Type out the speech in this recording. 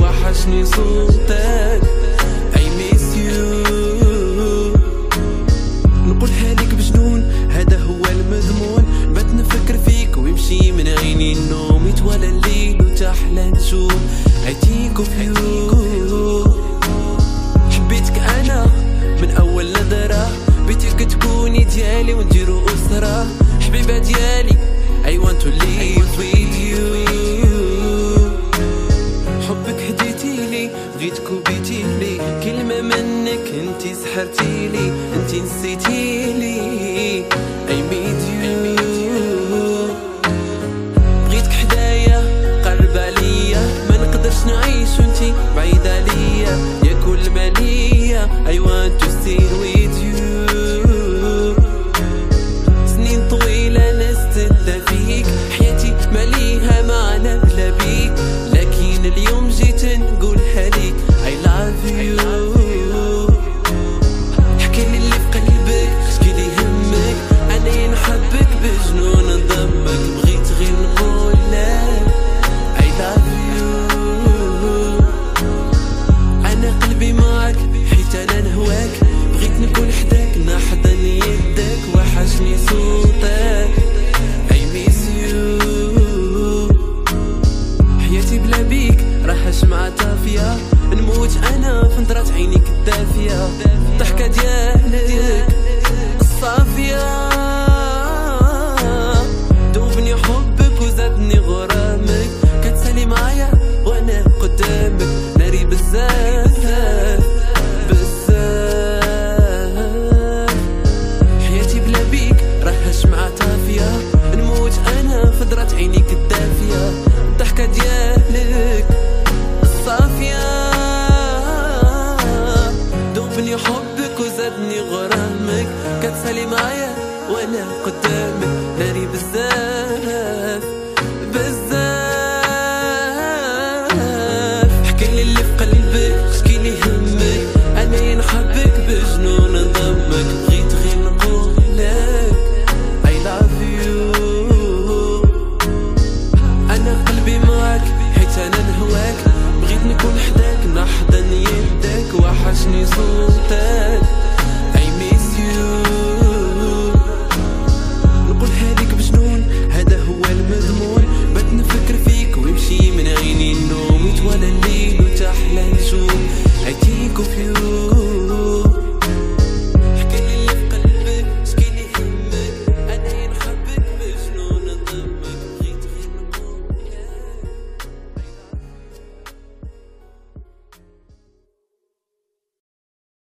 وحشني صوتك. I miss you. نقولها لك بجنون هذا هو المذمون بات نفكر فيك ويمشي من عيني النوم. يتوالى الليل وتحلى نجوم I think you. حبيتك أنا من أول نظرة. بيتك تكوني ديالي ونديرو أسرة. حبيبة ديالي I want to live. لي بغيتك وبيتي لي كلمة منك انتي سحرتي لي انتي نسيتي لي تزوج أنا فنظرات عينيك الدافية. الضحكه ديالي. حبك وزادني غرامك. كتسالي معايا وأنا قدامك ناري بزاف.